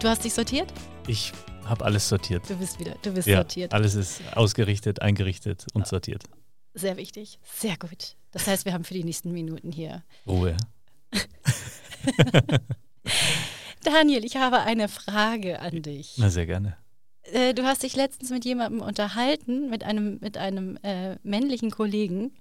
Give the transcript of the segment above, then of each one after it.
Du hast dich sortiert? Ich habe alles sortiert. Du bist wieder, du bist Ja, sortiert. alles ist ausgerichtet, eingerichtet und sortiert. Sehr wichtig, sehr gut. Das heißt, wir haben für die nächsten Minuten hier. Ruhe. Daniel, ich habe eine Frage an dich. Na, sehr gerne. Äh, du hast dich letztens mit jemandem unterhalten, mit einem, mit einem äh, männlichen Kollegen.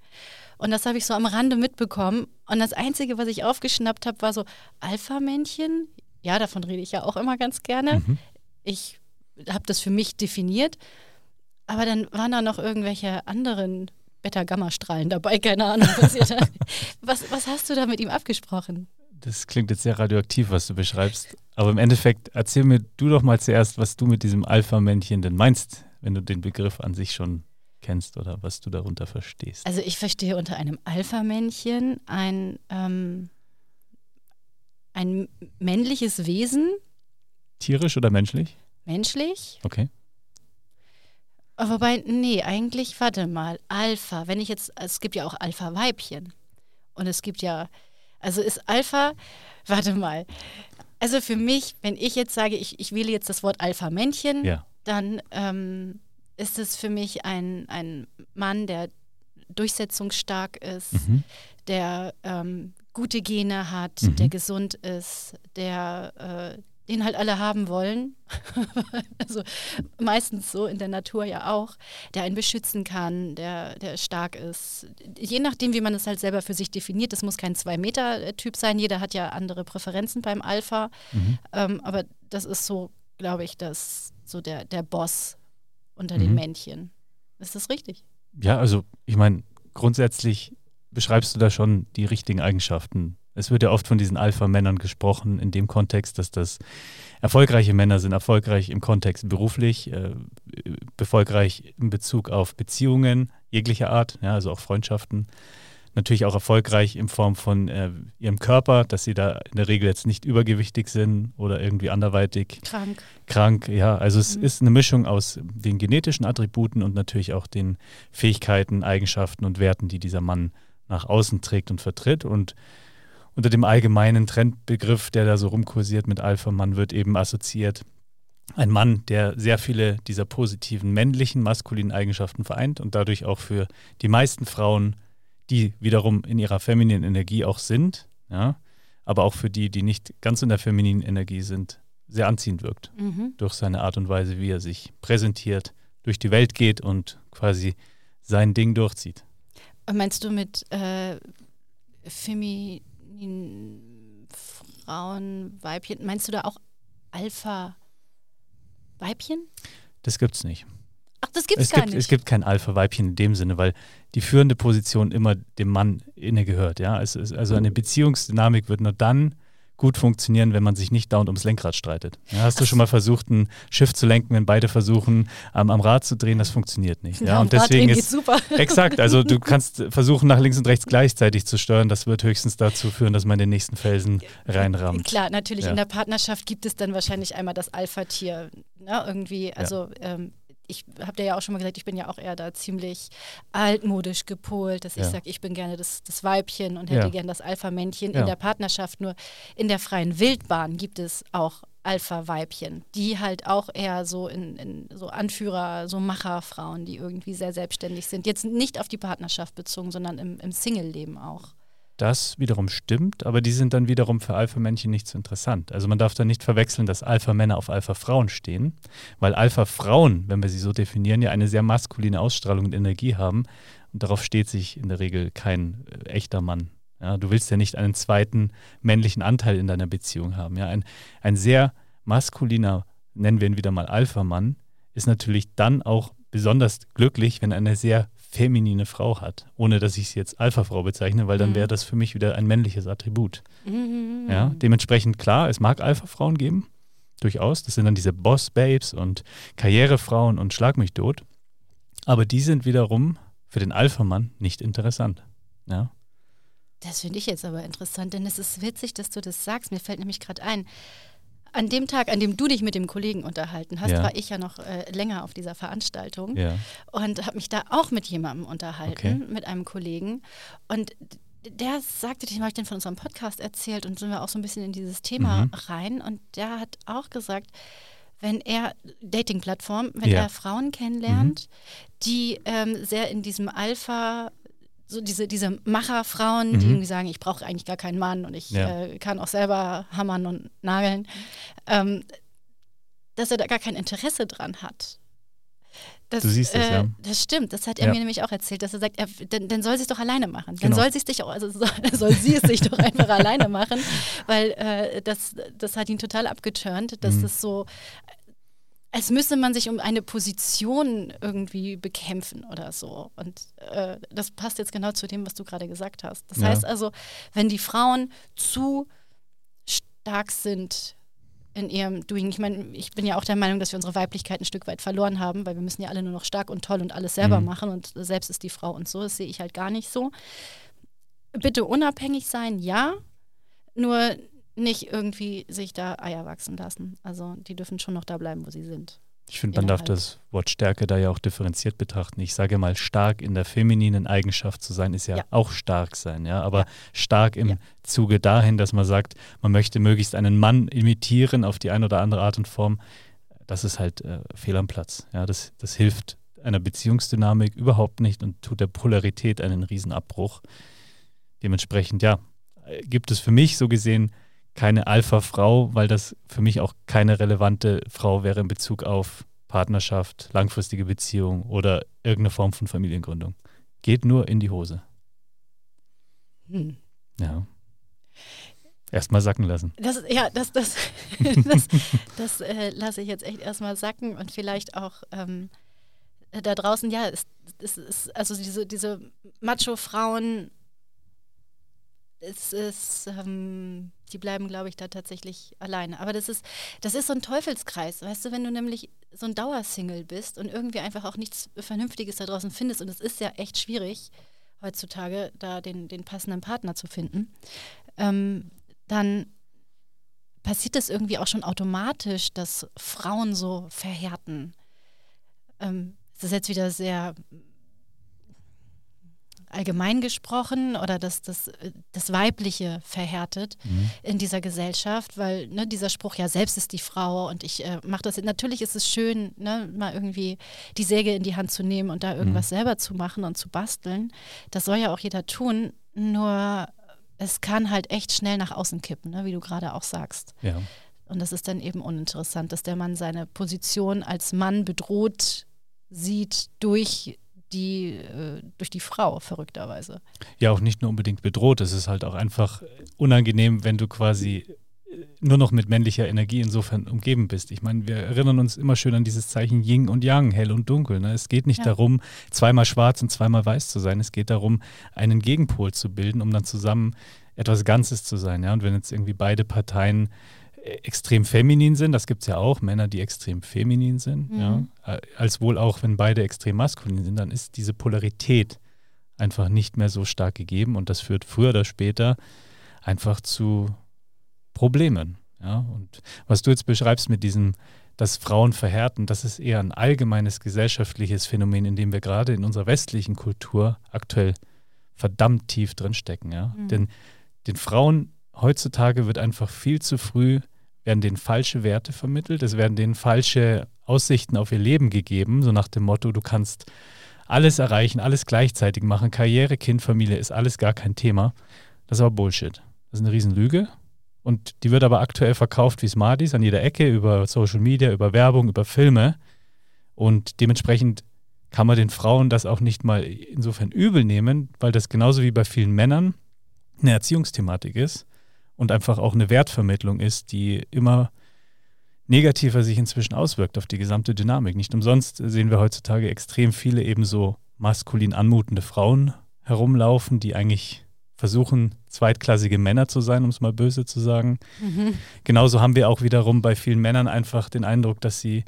Und das habe ich so am Rande mitbekommen. Und das Einzige, was ich aufgeschnappt habe, war so Alpha-Männchen. Ja, davon rede ich ja auch immer ganz gerne. Mhm. Ich habe das für mich definiert. Aber dann waren da noch irgendwelche anderen Beta-Gamma-Strahlen dabei, keine Ahnung. Was, da, was, was hast du da mit ihm abgesprochen? Das klingt jetzt sehr radioaktiv, was du beschreibst. Aber im Endeffekt erzähl mir du doch mal zuerst, was du mit diesem Alpha-Männchen denn meinst, wenn du den Begriff an sich schon kennst oder was du darunter verstehst. Also ich verstehe unter einem Alpha-Männchen ein, ähm, ein männliches Wesen, Tierisch oder menschlich? menschlich. Okay. Aber Wobei, nee, eigentlich, warte mal, Alpha, wenn ich jetzt, es gibt ja auch Alpha-Weibchen. Und es gibt ja, also ist Alpha, warte mal. Also für mich, wenn ich jetzt sage, ich, ich wähle jetzt das Wort Alpha-Männchen, Ja. dann ähm, ist es für mich ein, ein Mann, der durchsetzungsstark ist, Mhm. der ähm, gute Gene hat, Mhm. der gesund ist, der äh, den halt alle haben wollen. also meistens so in der Natur ja auch, der einen beschützen kann, der, der stark ist. Je nachdem, wie man es halt selber für sich definiert, das muss kein Zwei-Meter-Typ sein, jeder hat ja andere Präferenzen beim Alpha. Mhm. Ähm, aber das ist so, glaube ich, das so der, der Boss unter den Mhm. Männchen. Ist das richtig? Ja, also ich meine, grundsätzlich beschreibst du da schon die richtigen Eigenschaften. Es wird ja oft von diesen Alpha-Männern gesprochen, in dem Kontext, dass das erfolgreiche Männer sind, erfolgreich im Kontext beruflich, äh, erfolgreich in Bezug auf Beziehungen jeglicher Art, ja, also auch Freundschaften. Natürlich auch erfolgreich in Form von äh, ihrem Körper, dass sie da in der Regel jetzt nicht übergewichtig sind oder irgendwie anderweitig Krank. krank, ja. Also es Mhm. ist eine Mischung aus den genetischen Attributen und natürlich auch den Fähigkeiten, Eigenschaften und Werten, die dieser Mann nach außen trägt und vertritt. Und unter dem allgemeinen Trendbegriff, der da so rumkursiert mit Alpha-Mann, wird eben assoziiert ein Mann, der sehr viele dieser positiven männlichen, maskulinen Eigenschaften vereint und dadurch auch für die meisten Frauen, die wiederum in ihrer femininen Energie auch sind, ja, aber auch für die, die nicht ganz in der femininen Energie sind, sehr anziehend wirkt Mhm. durch seine Art und Weise, wie er sich präsentiert, durch die Welt geht und quasi sein Ding durchzieht. Und Meinst du mit äh, femininen Frauen, Weibchen, meinst du da auch Alpha-Weibchen? Das gibt's nicht. Ach, das gibt's es, gar gibt, nicht. es gibt kein Alpha-Weibchen in dem Sinne, weil die führende Position immer dem Mann inne gehört. Ja? Es ist, also eine Beziehungsdynamik wird nur dann gut funktionieren, wenn man sich nicht dauernd ums Lenkrad streitet. Ja, hast du schon mal versucht, ein Schiff zu lenken, wenn beide versuchen, am, am Rad zu drehen? Das funktioniert nicht. Ja, am und deswegen ist super. Exakt, also du kannst versuchen, nach links und rechts gleichzeitig zu steuern. Das wird höchstens dazu führen, dass man den nächsten Felsen reinrammt. Klar, natürlich Ja. in der Partnerschaft gibt es dann wahrscheinlich einmal das Alpha-Tier. Ne? Irgendwie, also ähm, ich habe dir ja auch schon mal gesagt, ich bin ja auch eher da ziemlich altmodisch gepolt, dass ich Ja. sage, ich bin gerne das, das Weibchen und hätte Ja. gerne das Alpha-Männchen Ja. in der Partnerschaft. Nur in der freien Wildbahn gibt es auch Alpha-Weibchen, die halt auch eher so in, in so Anführer, so Macherfrauen, die irgendwie sehr selbstständig sind. Jetzt nicht auf die Partnerschaft bezogen, sondern im, im Single-Leben auch. Das wiederum stimmt, aber die sind dann wiederum für Alpha-Männchen nicht so interessant. Also man darf da nicht verwechseln, dass Alpha-Männer auf Alpha-Frauen stehen, weil Alpha-Frauen, wenn wir sie so definieren, ja eine sehr maskuline Ausstrahlung und Energie haben und darauf steht sich in der Regel kein äh, echter Mann. Ja, du willst ja nicht einen zweiten männlichen Anteil in deiner Beziehung haben. Ja, ein, ein sehr maskuliner, nennen wir ihn wieder mal Alpha-Mann, ist natürlich dann auch besonders glücklich, wenn eine sehr feminine Frau hat, ohne dass ich sie jetzt Alpha-Frau bezeichne, weil dann Mhm. wäre das für mich wieder ein männliches Attribut. Mhm. Ja, dementsprechend klar, es mag Alpha-Frauen geben, durchaus. Das sind dann diese Boss-Babes und Karrierefrauen und Schlag mich tot. Aber die sind wiederum für den Alpha-Mann nicht interessant. Ja. Das finde ich jetzt aber interessant, denn es ist witzig, dass du das sagst. Mir fällt nämlich gerade ein, an dem Tag, an dem du dich mit dem Kollegen unterhalten hast, Ja. war ich ja noch äh, länger auf dieser Veranstaltung Ja. und habe mich da auch mit jemandem unterhalten, Okay. mit einem Kollegen. Und der sagte, dem habe ich dann von unserem Podcast erzählt und sind wir auch so ein bisschen in dieses Thema Mhm. rein. Und der hat auch gesagt, wenn er, Dating-Plattform, wenn Ja. er Frauen kennenlernt, die ähm, sehr in diesem Alpha, so diese, diese Macherfrauen, die Mhm. irgendwie sagen, ich brauche eigentlich gar keinen Mann und ich Ja. äh, kann auch selber hammern und nageln, ähm, dass er da gar kein Interesse dran hat. Das, Du siehst es, äh, ja. Das stimmt, das hat er Ja. mir nämlich auch erzählt, dass er sagt, er, dann, dann soll sie es doch alleine machen. Genau. Dann soll sie es dich auch, also soll, soll sie es sich doch einfach alleine machen, weil äh, das, das hat ihn total abgeturnt, dass Mhm. das so, als müsse man sich um eine Position irgendwie bekämpfen oder so. Und äh, das passt jetzt genau zu dem, was du gerade gesagt hast. Das Ja. heißt also, wenn die Frauen zu stark sind in ihrem Doing, ich meine, ich bin ja auch der Meinung, dass wir unsere Weiblichkeit ein Stück weit verloren haben, weil wir müssen ja alle nur noch stark und toll und alles selber Mhm. machen und selbst ist die Frau und so. Das sehe ich halt gar nicht so. Bitte unabhängig sein, ja, nur nicht irgendwie sich da Eier wachsen lassen. Also die dürfen schon noch da bleiben, wo sie sind. Ich finde, man darf das Wort Stärke da ja auch differenziert betrachten. Ich sage mal, stark in der femininen Eigenschaft zu sein, ist ja, Ja. auch stark sein, ja. Aber stark im Ja. Zuge dahin, dass man sagt, man möchte möglichst einen Mann imitieren auf die eine oder andere Art und Form, das ist halt äh, fehl am Platz. Ja, das, das hilft einer Beziehungsdynamik überhaupt nicht und tut der Polarität einen Riesenabbruch. Dementsprechend, ja, äh, gibt es für mich so gesehen keine Alpha-Frau, weil das für mich auch keine relevante Frau wäre in Bezug auf Partnerschaft, langfristige Beziehung oder irgendeine Form von Familiengründung. Geht nur in die Hose. Hm. Ja. Erstmal sacken lassen. Das, ja, das, das, das, das äh, lasse ich jetzt echt erstmal sacken und vielleicht auch ähm, da draußen, ja, es, es ist, also diese, diese Macho-Frauen, es ist, ähm, die bleiben, glaube ich, da tatsächlich alleine. Aber das ist, das ist so ein Teufelskreis, weißt du, wenn du nämlich so ein Dauersingle bist und irgendwie einfach auch nichts Vernünftiges da draußen findest, und es ist ja echt schwierig, heutzutage da den, den passenden Partner zu finden, ähm, dann passiert das irgendwie auch schon automatisch, dass Frauen so verhärten. Ähm, das ist jetzt wieder sehr allgemein gesprochen oder dass das, äh, das Weibliche verhärtet Mhm. in dieser Gesellschaft, weil ne, dieser Spruch, ja, selbst ist die Frau und ich äh, mache das. Natürlich ist es schön, ne, mal irgendwie die Säge in die Hand zu nehmen und da irgendwas selber zu machen und zu basteln. Das soll ja auch jeder tun, nur es kann halt echt schnell nach außen kippen, ne, wie du gerade auch sagst. Ja. Und das ist dann eben uninteressant, dass der Mann seine Position als Mann bedroht sieht durch die, äh, durch die Frau, verrückterweise. ja, auch nicht nur unbedingt bedroht. Es ist halt auch einfach unangenehm, wenn du quasi äh, nur noch mit männlicher Energie insofern umgeben bist. Ich meine, wir erinnern uns immer schön an dieses Zeichen Yin und Yang, hell und dunkel. Ne? Es geht nicht Ja. darum, zweimal schwarz und zweimal weiß zu sein. Es geht darum, einen Gegenpol zu bilden, um dann zusammen etwas Ganzes zu sein. Ja? Und wenn jetzt irgendwie beide Parteien extrem feminin sind, das gibt es ja auch, Männer, die extrem feminin sind, Mhm. ja? Äh, als wohl auch, wenn beide extrem maskulin sind, dann ist diese Polarität einfach nicht mehr so stark gegeben und das führt früher oder später einfach zu Problemen. Ja? Und was du jetzt beschreibst mit diesem, dass Frauen verhärten, das ist eher ein allgemeines gesellschaftliches Phänomen, in dem wir gerade in unserer westlichen Kultur aktuell verdammt tief drinstecken. Ja? Mhm. Denn den Frauen heutzutage wird einfach viel zu früh, werden denen falsche Werte vermittelt, es werden denen falsche Aussichten auf ihr Leben gegeben, so nach dem Motto, du kannst alles erreichen, alles gleichzeitig machen, Karriere, Kind, Familie ist alles gar kein Thema. Das ist aber Bullshit. Das ist eine Riesenlüge. Und die wird aber aktuell verkauft wie Smarties an jeder Ecke über Social Media, über Werbung, über Filme. Und dementsprechend kann man den Frauen das auch nicht mal insofern übel nehmen, weil das genauso wie bei vielen Männern eine Erziehungsthematik ist und einfach auch eine Wertvermittlung ist, die immer negativer sich inzwischen auswirkt auf die gesamte Dynamik. Nicht umsonst sehen wir heutzutage extrem viele ebenso maskulin anmutende Frauen herumlaufen, die eigentlich versuchen, zweitklassige Männer zu sein, um es mal böse zu sagen. Mhm. Genauso haben wir auch wiederum bei vielen Männern einfach den Eindruck, dass sie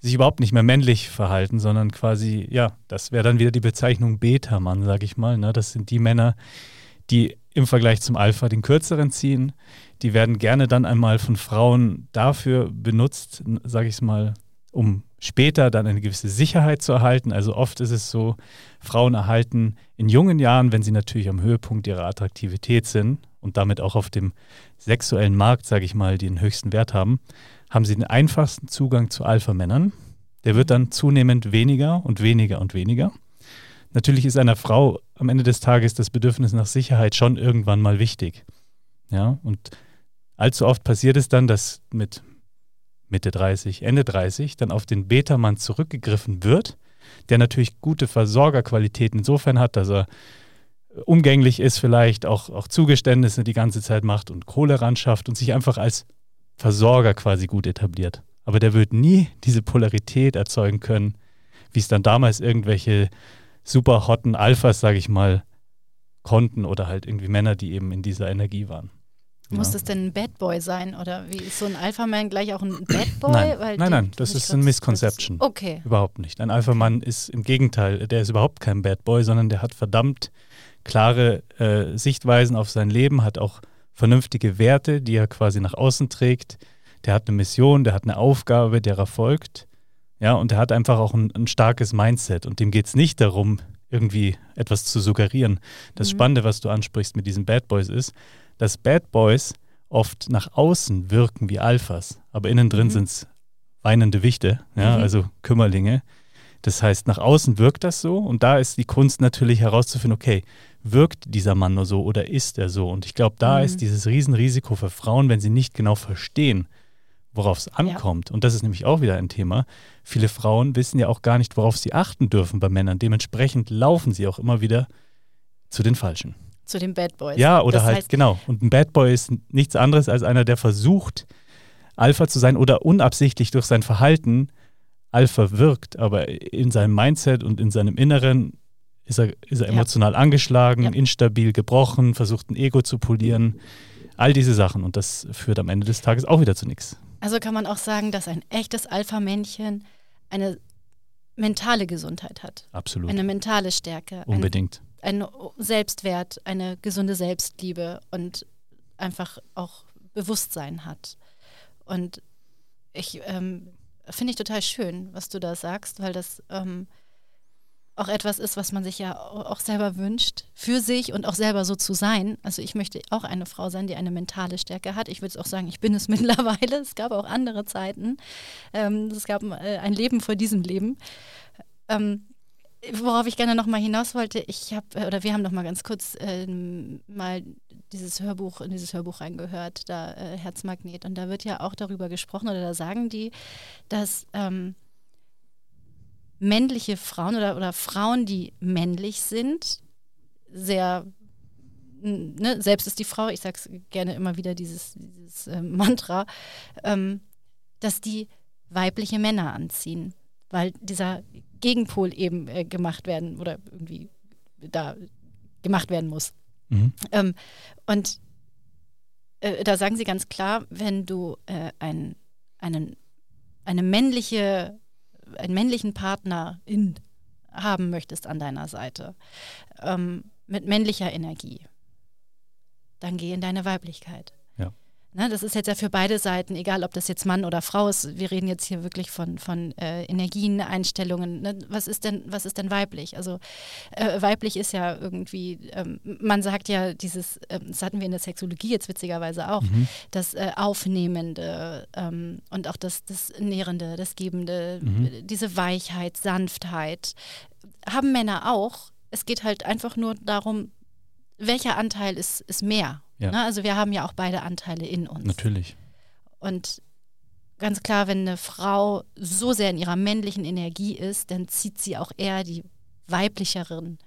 sich überhaupt nicht mehr männlich verhalten, sondern quasi, ja, das wäre dann wieder die Bezeichnung Beta-Mann, sage ich mal. Ne? Das sind die Männer, die im Vergleich zum Alpha den kürzeren ziehen. Die werden gerne dann einmal von Frauen dafür benutzt, sage ich es mal, um später dann eine gewisse Sicherheit zu erhalten. Also oft ist es so, Frauen erhalten in jungen Jahren, wenn sie natürlich am Höhepunkt ihrer Attraktivität sind und damit auch auf dem sexuellen Markt, sage ich mal, den höchsten Wert haben, haben sie den einfachsten Zugang zu Alpha-Männern. Der wird dann zunehmend weniger und weniger und weniger. Natürlich ist einer Frau am Ende des Tages das Bedürfnis nach Sicherheit schon irgendwann mal wichtig. Ja, und allzu oft passiert es dann, dass mit Mitte 30, Ende 30 dann auf den Beta-Mann zurückgegriffen wird, der natürlich gute Versorgerqualitäten insofern hat, dass er umgänglich ist, vielleicht auch, auch Zugeständnisse die ganze Zeit macht und Kohle ran schafft und sich einfach als Versorger quasi gut etabliert. Aber der wird nie diese Polarität erzeugen können, wie es dann damals irgendwelche super hotten Alphas, sage ich mal, konnten oder halt irgendwie Männer, die eben in dieser Energie waren. Muss ja. das denn ein Bad Boy sein oder wie ist so ein Alpha-Man gleich auch ein Bad Boy? Nein, Weil nein, nein, das ist ein Misconception. Okay. Überhaupt nicht. Ein Alpha-Mann ist im Gegenteil, der ist überhaupt kein Bad Boy, sondern der hat verdammt klare äh, Sichtweisen auf sein Leben, hat auch vernünftige Werte, die er quasi nach außen trägt. Der hat eine Mission, der hat eine Aufgabe, der er folgt. Ja, und er hat einfach auch ein, ein starkes Mindset und dem geht es nicht darum, irgendwie etwas zu suggerieren. Das mhm. Spannende, was du ansprichst mit diesen Bad Boys ist, dass Bad Boys oft nach außen wirken wie Alphas, aber innen drin mhm. sind es weinende Wichte, ja, mhm. also Kümmerlinge. Das heißt, nach außen wirkt das so und da ist die Kunst natürlich herauszufinden, okay, wirkt dieser Mann nur so oder ist er so? Und ich glaube, da mhm. ist dieses Riesenrisiko für Frauen, wenn sie nicht genau verstehen, worauf es ankommt. Ja. Und das ist nämlich auch wieder ein Thema. Viele Frauen wissen ja auch gar nicht, worauf sie achten dürfen bei Männern. Dementsprechend laufen sie auch immer wieder zu den Falschen. Zu den Bad Boys. Ja, oder das halt, heißt, genau. Und ein Bad Boy ist nichts anderes als einer, der versucht, Alpha zu sein oder unabsichtlich durch sein Verhalten Alpha wirkt, aber in seinem Mindset und in seinem Inneren ist er, ist er emotional ja. angeschlagen, ja. instabil, gebrochen, versucht ein Ego zu polieren. All diese Sachen. Und das führt am Ende des Tages auch wieder zu nichts. Also kann man auch sagen, dass ein echtes Alpha-Männchen eine mentale Gesundheit hat. Absolut. Eine mentale Stärke. Unbedingt. Ein, ein Selbstwert, eine gesunde Selbstliebe und einfach auch Bewusstsein hat. Und ich ähm, finde ich total schön, was du da sagst, weil das ähm, auch etwas ist, was man sich ja auch selber wünscht, für sich und auch selber so zu sein. Also ich möchte auch eine Frau sein, die eine mentale Stärke hat. Ich würde auch sagen, ich bin es mittlerweile. Es gab auch andere Zeiten. Ähm, es gab äh, ein Leben vor diesem Leben. Ähm, worauf ich gerne noch mal hinaus wollte, ich habe, äh, oder wir haben noch mal ganz kurz ähm, mal dieses Hörbuch, in dieses Hörbuch reingehört, da äh, Herzmagnet. Und da wird ja auch darüber gesprochen, oder da sagen die, dass ähm, männliche Frauen oder, oder Frauen, die männlich sind, sehr, ne, selbst ist die Frau, ich sage es gerne immer wieder, dieses, dieses äh, Mantra, ähm, dass die weibliche Männer anziehen, weil dieser Gegenpol eben äh, gemacht werden oder irgendwie da gemacht werden muss. Mhm. Ähm, und äh, da sagen sie ganz klar, wenn du äh, ein, einen, eine männliche einen männlichen Partner in haben möchtest an deiner Seite, ähm, mit männlicher Energie, dann geh in deine Weiblichkeit. Ne, das ist jetzt ja für beide Seiten, egal ob das jetzt Mann oder Frau ist. Wir reden jetzt hier wirklich von, von äh, Energien, Einstellungen. Ne? Was, ist denn, was ist denn weiblich? Also äh, weiblich ist ja irgendwie, ähm, man sagt ja dieses, äh, das hatten wir in der Sexologie jetzt witzigerweise auch, mhm. das äh, Aufnehmende ähm, und auch das, das Nährende, das Gebende, mhm. diese Weichheit, Sanftheit, haben Männer auch. Es geht halt einfach nur darum, welcher Anteil ist, ist mehr ja. Ne? Also wir haben ja auch beide Anteile in uns. Natürlich. Und ganz klar, wenn eine Frau so sehr in ihrer männlichen Energie ist, dann zieht sie auch eher die weiblicheren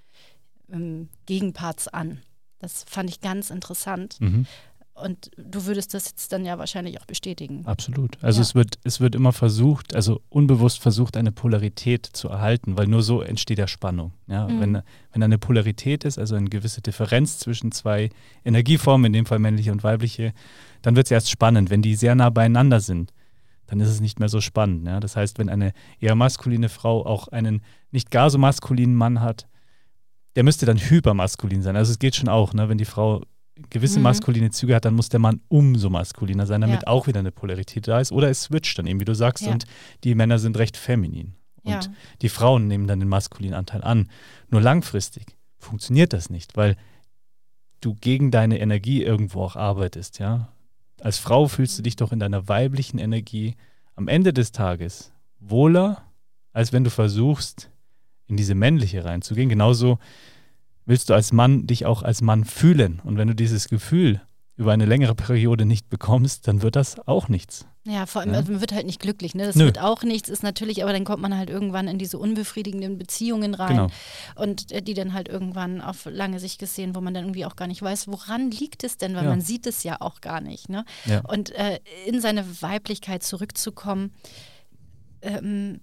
ähm, Gegenparts an. Das fand ich ganz interessant. Mhm. Und du würdest das jetzt dann ja wahrscheinlich auch bestätigen. Absolut. Also Ja. es, wird, es wird immer versucht, also unbewusst versucht, eine Polarität zu erhalten, weil nur so entsteht ja Spannung. Ja? Mhm. Wenn, wenn eine Polarität ist, also eine gewisse Differenz zwischen zwei Energieformen, in dem Fall männliche und weibliche, dann wird es erst spannend. Wenn die sehr nah beieinander sind, dann ist es nicht mehr so spannend. Ja? Das heißt, wenn eine eher maskuline Frau auch einen nicht gar so maskulinen Mann hat, der müsste dann hypermaskulin sein. Also es geht schon auch, ne? wenn die Frau gewisse Mhm. maskuline Züge hat, dann muss der Mann umso maskuliner sein, damit Ja. auch wieder eine Polarität da ist. Oder es switcht dann eben, wie du sagst, Ja. und die Männer sind recht feminin. Und Ja. die Frauen nehmen dann den maskulinen Anteil an. Nur langfristig funktioniert das nicht, weil du gegen deine Energie irgendwo auch arbeitest, ja. Als Frau fühlst du dich doch in deiner weiblichen Energie am Ende des Tages wohler, als wenn du versuchst, in diese männliche reinzugehen. Genauso willst du als Mann dich auch als Mann fühlen. Und wenn du dieses Gefühl über eine längere Periode nicht bekommst, dann wird das auch nichts. Ja, vor allem, Ja. also man wird halt nicht glücklich, ne? Das Nö. wird auch nichts, ist natürlich, aber dann kommt man halt irgendwann in diese unbefriedigenden Beziehungen rein Genau. und äh, die dann halt irgendwann auf lange Sicht gesehen, wo man dann irgendwie auch gar nicht weiß, woran liegt es denn, weil Ja. man sieht es ja auch gar nicht, ne? Ja. Und äh, in seine Weiblichkeit zurückzukommen, ähm,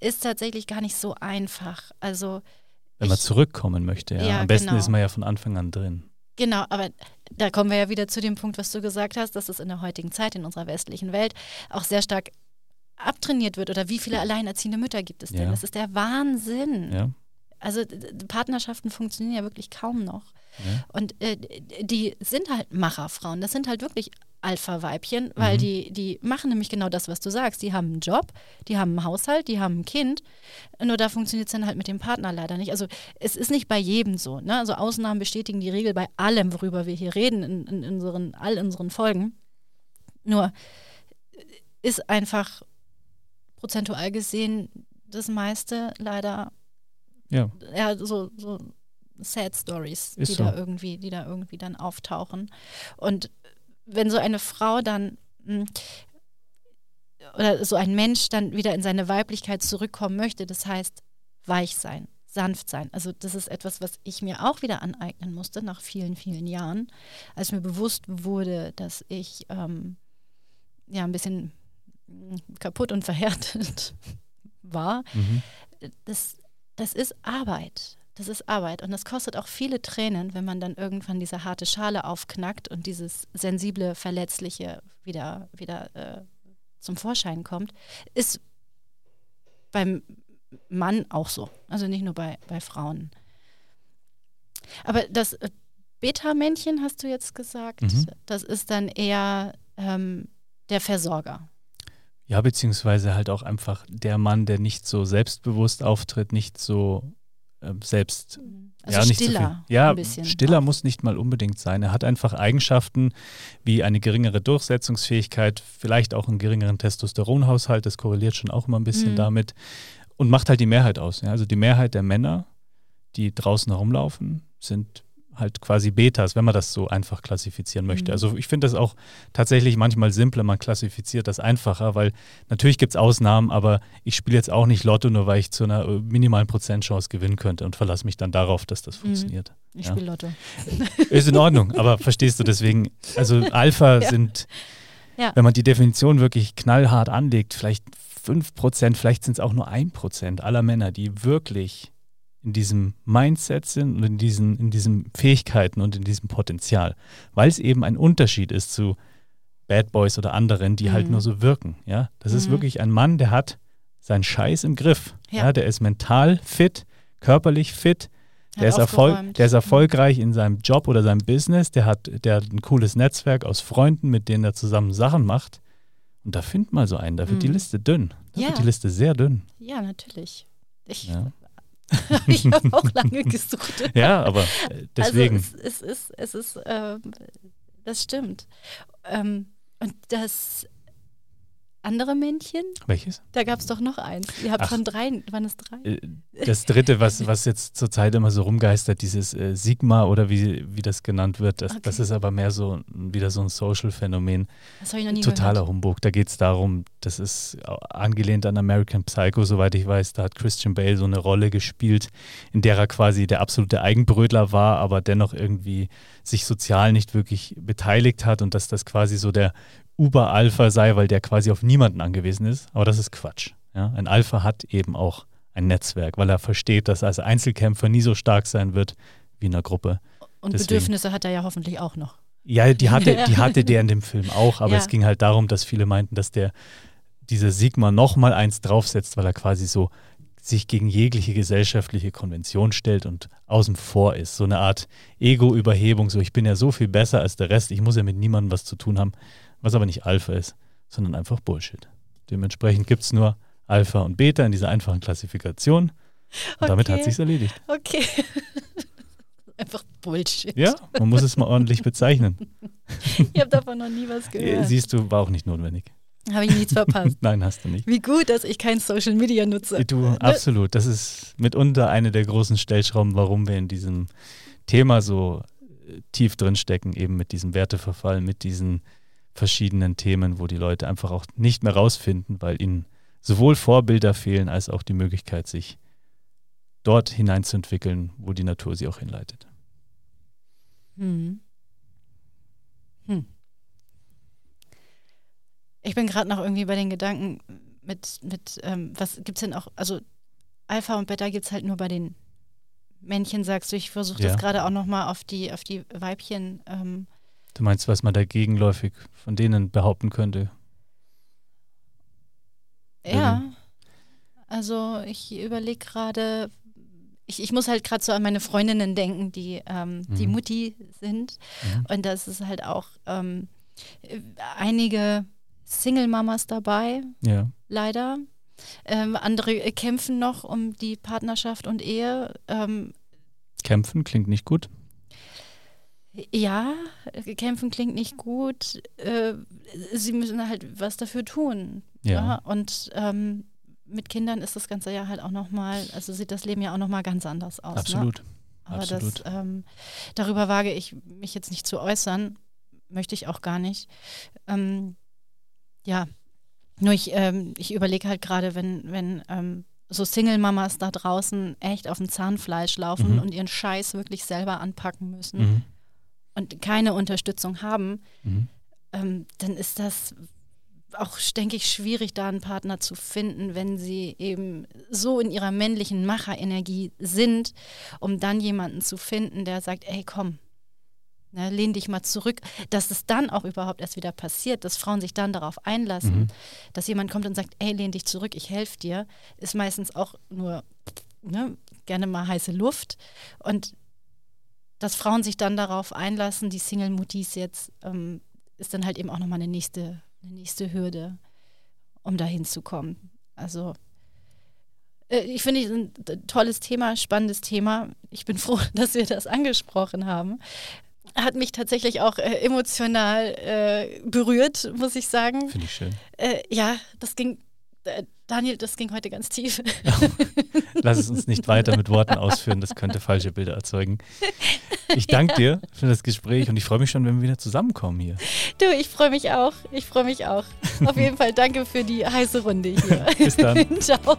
ist tatsächlich gar nicht so einfach. Also Wenn man zurückkommen möchte, ja. Ja, Am besten genau. ist man ja von Anfang an drin. Genau, aber da kommen wir ja wieder zu dem Punkt, was du gesagt hast, dass es in der heutigen Zeit, in unserer westlichen Welt, auch sehr stark abtrainiert wird. Oder wie viele alleinerziehende Mütter gibt es denn? Ja. Das ist der Wahnsinn. Ja. Also Partnerschaften funktionieren ja wirklich kaum noch. Ja. Und äh, die sind halt Macherfrauen. Das sind halt wirklich Alpha-Weibchen, weil Mhm. die, die machen nämlich genau das, was du sagst. Die haben einen Job, die haben einen Haushalt, die haben ein Kind. Nur da funktioniert es dann halt mit dem Partner leider nicht. Also es ist nicht bei jedem so. Ne? Also Ausnahmen bestätigen die Regel bei allem, worüber wir hier reden, in, in unseren, all unseren Folgen. Nur ist einfach prozentual gesehen das meiste leider Ja. ja, so, so Sad Stories, Ist die so. da irgendwie, die da irgendwie dann auftauchen. Und wenn so eine Frau dann mh, oder so ein Mensch dann wieder in seine Weiblichkeit zurückkommen möchte, das heißt weich sein, sanft sein. Also das ist etwas, was ich mir auch wieder aneignen musste nach vielen, vielen Jahren, als mir bewusst wurde, dass ich ähm, ja ein bisschen mh, kaputt und verhärtet war Mhm. das, das ist Arbeit. Das ist Arbeit. Und das kostet auch viele Tränen, wenn man dann irgendwann diese harte Schale aufknackt und dieses sensible, verletzliche wieder, wieder äh, zum Vorschein kommt. Ist beim Mann auch so. Also nicht nur bei, bei Frauen. Aber das äh, Beta-Männchen, hast du jetzt gesagt, Mhm. das ist dann eher ähm, der Versorger. Ja, beziehungsweise halt auch einfach der Mann, der nicht so selbstbewusst auftritt, nicht so selbst Also ja, nicht so stiller. viel. Ja, stiller auch. muss nicht mal unbedingt sein. Er hat einfach Eigenschaften wie eine geringere Durchsetzungsfähigkeit, vielleicht auch einen geringeren Testosteronhaushalt, das korreliert schon auch immer ein bisschen Mhm. damit und macht halt die Mehrheit aus. Ja? Also die Mehrheit der Männer, die draußen herumlaufen, sind halt quasi Betas, wenn man das so einfach klassifizieren möchte. Mhm. Also ich finde das auch tatsächlich manchmal simpler, man klassifiziert das einfacher, weil natürlich gibt es Ausnahmen, aber ich spiele jetzt auch nicht Lotto, nur weil ich zu einer äh, minimalen Prozentchance gewinnen könnte und verlasse mich dann darauf, dass das Mhm. funktioniert. Ich Ja. spiele Lotto. Ist in Ordnung, aber verstehst du deswegen, also Alpha Ja. sind, Ja. wenn man die Definition wirklich knallhart anlegt, vielleicht 5%, vielleicht sind es auch nur 1% aller Männer, die wirklich in diesem Mindset sind und in diesen, in diesen Fähigkeiten und in diesem Potenzial. Weil es eben ein Unterschied ist zu Bad Boys oder anderen, die halt Mhm. nur so wirken. Ja? Das ist Mhm. wirklich ein Mann, der hat seinen Scheiß im Griff. Ja. Ja. der ist mental fit, körperlich fit, der ist, Erfolg, der ist erfolgreich in seinem Job oder seinem Business, der hat, der hat ein cooles Netzwerk aus Freunden, mit denen er zusammen Sachen macht. Und da findet mal so einen, da wird die Mhm. Liste dünn. Da Ja. wird die Liste sehr dünn. Ja, natürlich. Ich, Ja, ich habe auch lange gesucht. ja aber äh, deswegen. Also es, es ist, es ist, ähm, das stimmt. Ähm, und das andere Männchen? Welches? Da gab es doch noch eins. Ihr habt Ach. von drei, waren es drei? Äh, Das dritte, was, was jetzt zurzeit immer so rumgeistert, dieses äh, Sigma oder wie, wie das genannt wird, das, das Okay. ist aber mehr so wieder so ein Social-Phänomen. Das habe ich noch nie Totaler gehört. Humbug. Da geht es darum, das ist angelehnt an American Psycho, soweit ich weiß. Da hat Christian Bale so eine Rolle gespielt, in der er quasi der absolute Eigenbrötler war, aber dennoch irgendwie sich sozial nicht wirklich beteiligt hat und dass das quasi so der Uber-Alpha sei, weil der quasi auf niemanden angewiesen ist. Aber das ist Quatsch. Ja? Ein Alpha hat eben auch ein Netzwerk, weil er versteht, dass er als Einzelkämpfer nie so stark sein wird wie in einer Gruppe. Und deswegen- Bedürfnisse hat er ja hoffentlich auch noch. Ja, die hatte, die hatte der in dem Film auch, aber Ja. es ging halt darum, dass viele meinten, dass der dieser Sigma nochmal eins draufsetzt, weil er quasi so sich gegen jegliche gesellschaftliche Konvention stellt und außen vor ist. So eine Art Ego-Überhebung, so ich bin ja so viel besser als der Rest, ich muss ja mit niemandem was zu tun haben, was aber nicht Alpha ist, sondern einfach Bullshit. Dementsprechend gibt es nur Alpha und Beta in dieser einfachen Klassifikation und damit hat Okay. sich's erledigt. Okay. Einfach Bullshit. Ja, man muss es mal ordentlich bezeichnen. Ich habe davon noch nie was gehört. Siehst du, war auch nicht notwendig. Habe ich nichts verpasst. Nein, hast du nicht. Wie gut, dass ich kein Social Media nutze. Du, absolut. Das ist mitunter eine der großen Stellschrauben, warum wir in diesem Thema so äh, tief drin stecken, eben mit diesem Werteverfall, mit diesen verschiedenen Themen, wo die Leute einfach auch nicht mehr rausfinden, weil ihnen sowohl Vorbilder fehlen, als auch die Möglichkeit, sich dort hineinzuentwickeln, wo die Natur sie auch hinleitet. Hm. Hm. Ich bin gerade noch irgendwie bei den Gedanken mit, mit ähm, was gibt es denn auch, also Alpha und Beta gibt es halt nur bei den Männchen, sagst du. Ich versuche das Ja. gerade auch nochmal auf die, auf die Weibchen. Ähm, Du meinst, was man dagegenläufig von denen behaupten könnte? ja, also ich überlege gerade, ich, ich muss halt gerade so an meine Freundinnen denken, die, ähm, die Mhm. Mutti sind. Mhm. Und das ist halt auch ähm, äh, einige Single-Mamas dabei, Ja. leider. Ähm, andere kämpfen noch um die Partnerschaft und Ehe. Ähm, Kämpfen klingt nicht gut. Ja, äh, kämpfen klingt nicht gut. Äh, sie müssen halt was dafür tun. Ja. Und ähm, mit Kindern ist das Ganze ja halt auch nochmal, also sieht das Leben ja auch nochmal ganz anders aus. Ne? Absolut. Aber Absolut. das, ähm, darüber wage ich mich jetzt nicht zu äußern, möchte ich auch gar nicht. Ähm, ja, nur ich, ähm, ich überlege halt gerade, wenn, wenn ähm, so Single-Mamas da draußen echt auf dem Zahnfleisch laufen Mhm. und ihren Scheiß wirklich selber anpacken müssen Mhm. Und keine Unterstützung haben, Mhm. ähm, dann ist das auch, denke ich, schwierig, da einen Partner zu finden, wenn sie eben so in ihrer männlichen Macherenergie sind, um dann jemanden zu finden, der sagt, ey, komm, ne, lehn dich mal zurück. Dass es dann auch überhaupt erst wieder passiert, dass Frauen sich dann darauf einlassen, Mhm. dass jemand kommt und sagt, ey, lehn dich zurück, ich helfe dir, ist meistens auch nur ne, gerne mal heiße Luft. Und dass Frauen sich dann darauf einlassen, die Single-Muttis jetzt, ähm, ist dann halt eben auch nochmal eine nächste, eine nächste Hürde, um da hinzukommen. Also äh, ich finde es ein t- tolles Thema, spannendes Thema. Ich bin froh, dass wir das angesprochen haben. Hat mich tatsächlich auch äh, emotional äh, berührt, muss ich sagen. Finde ich schön. Äh, ja, das ging, äh, Daniel, das ging heute ganz tief. Lass es uns nicht weiter mit Worten ausführen, das könnte falsche Bilder erzeugen. Ich danke dir für das Gespräch und ich freue mich schon, wenn wir wieder zusammenkommen hier. Du, ich freue mich auch. Ich freue mich auch. Auf jeden Fall danke für die heiße Runde hier. Bis dann. Ciao.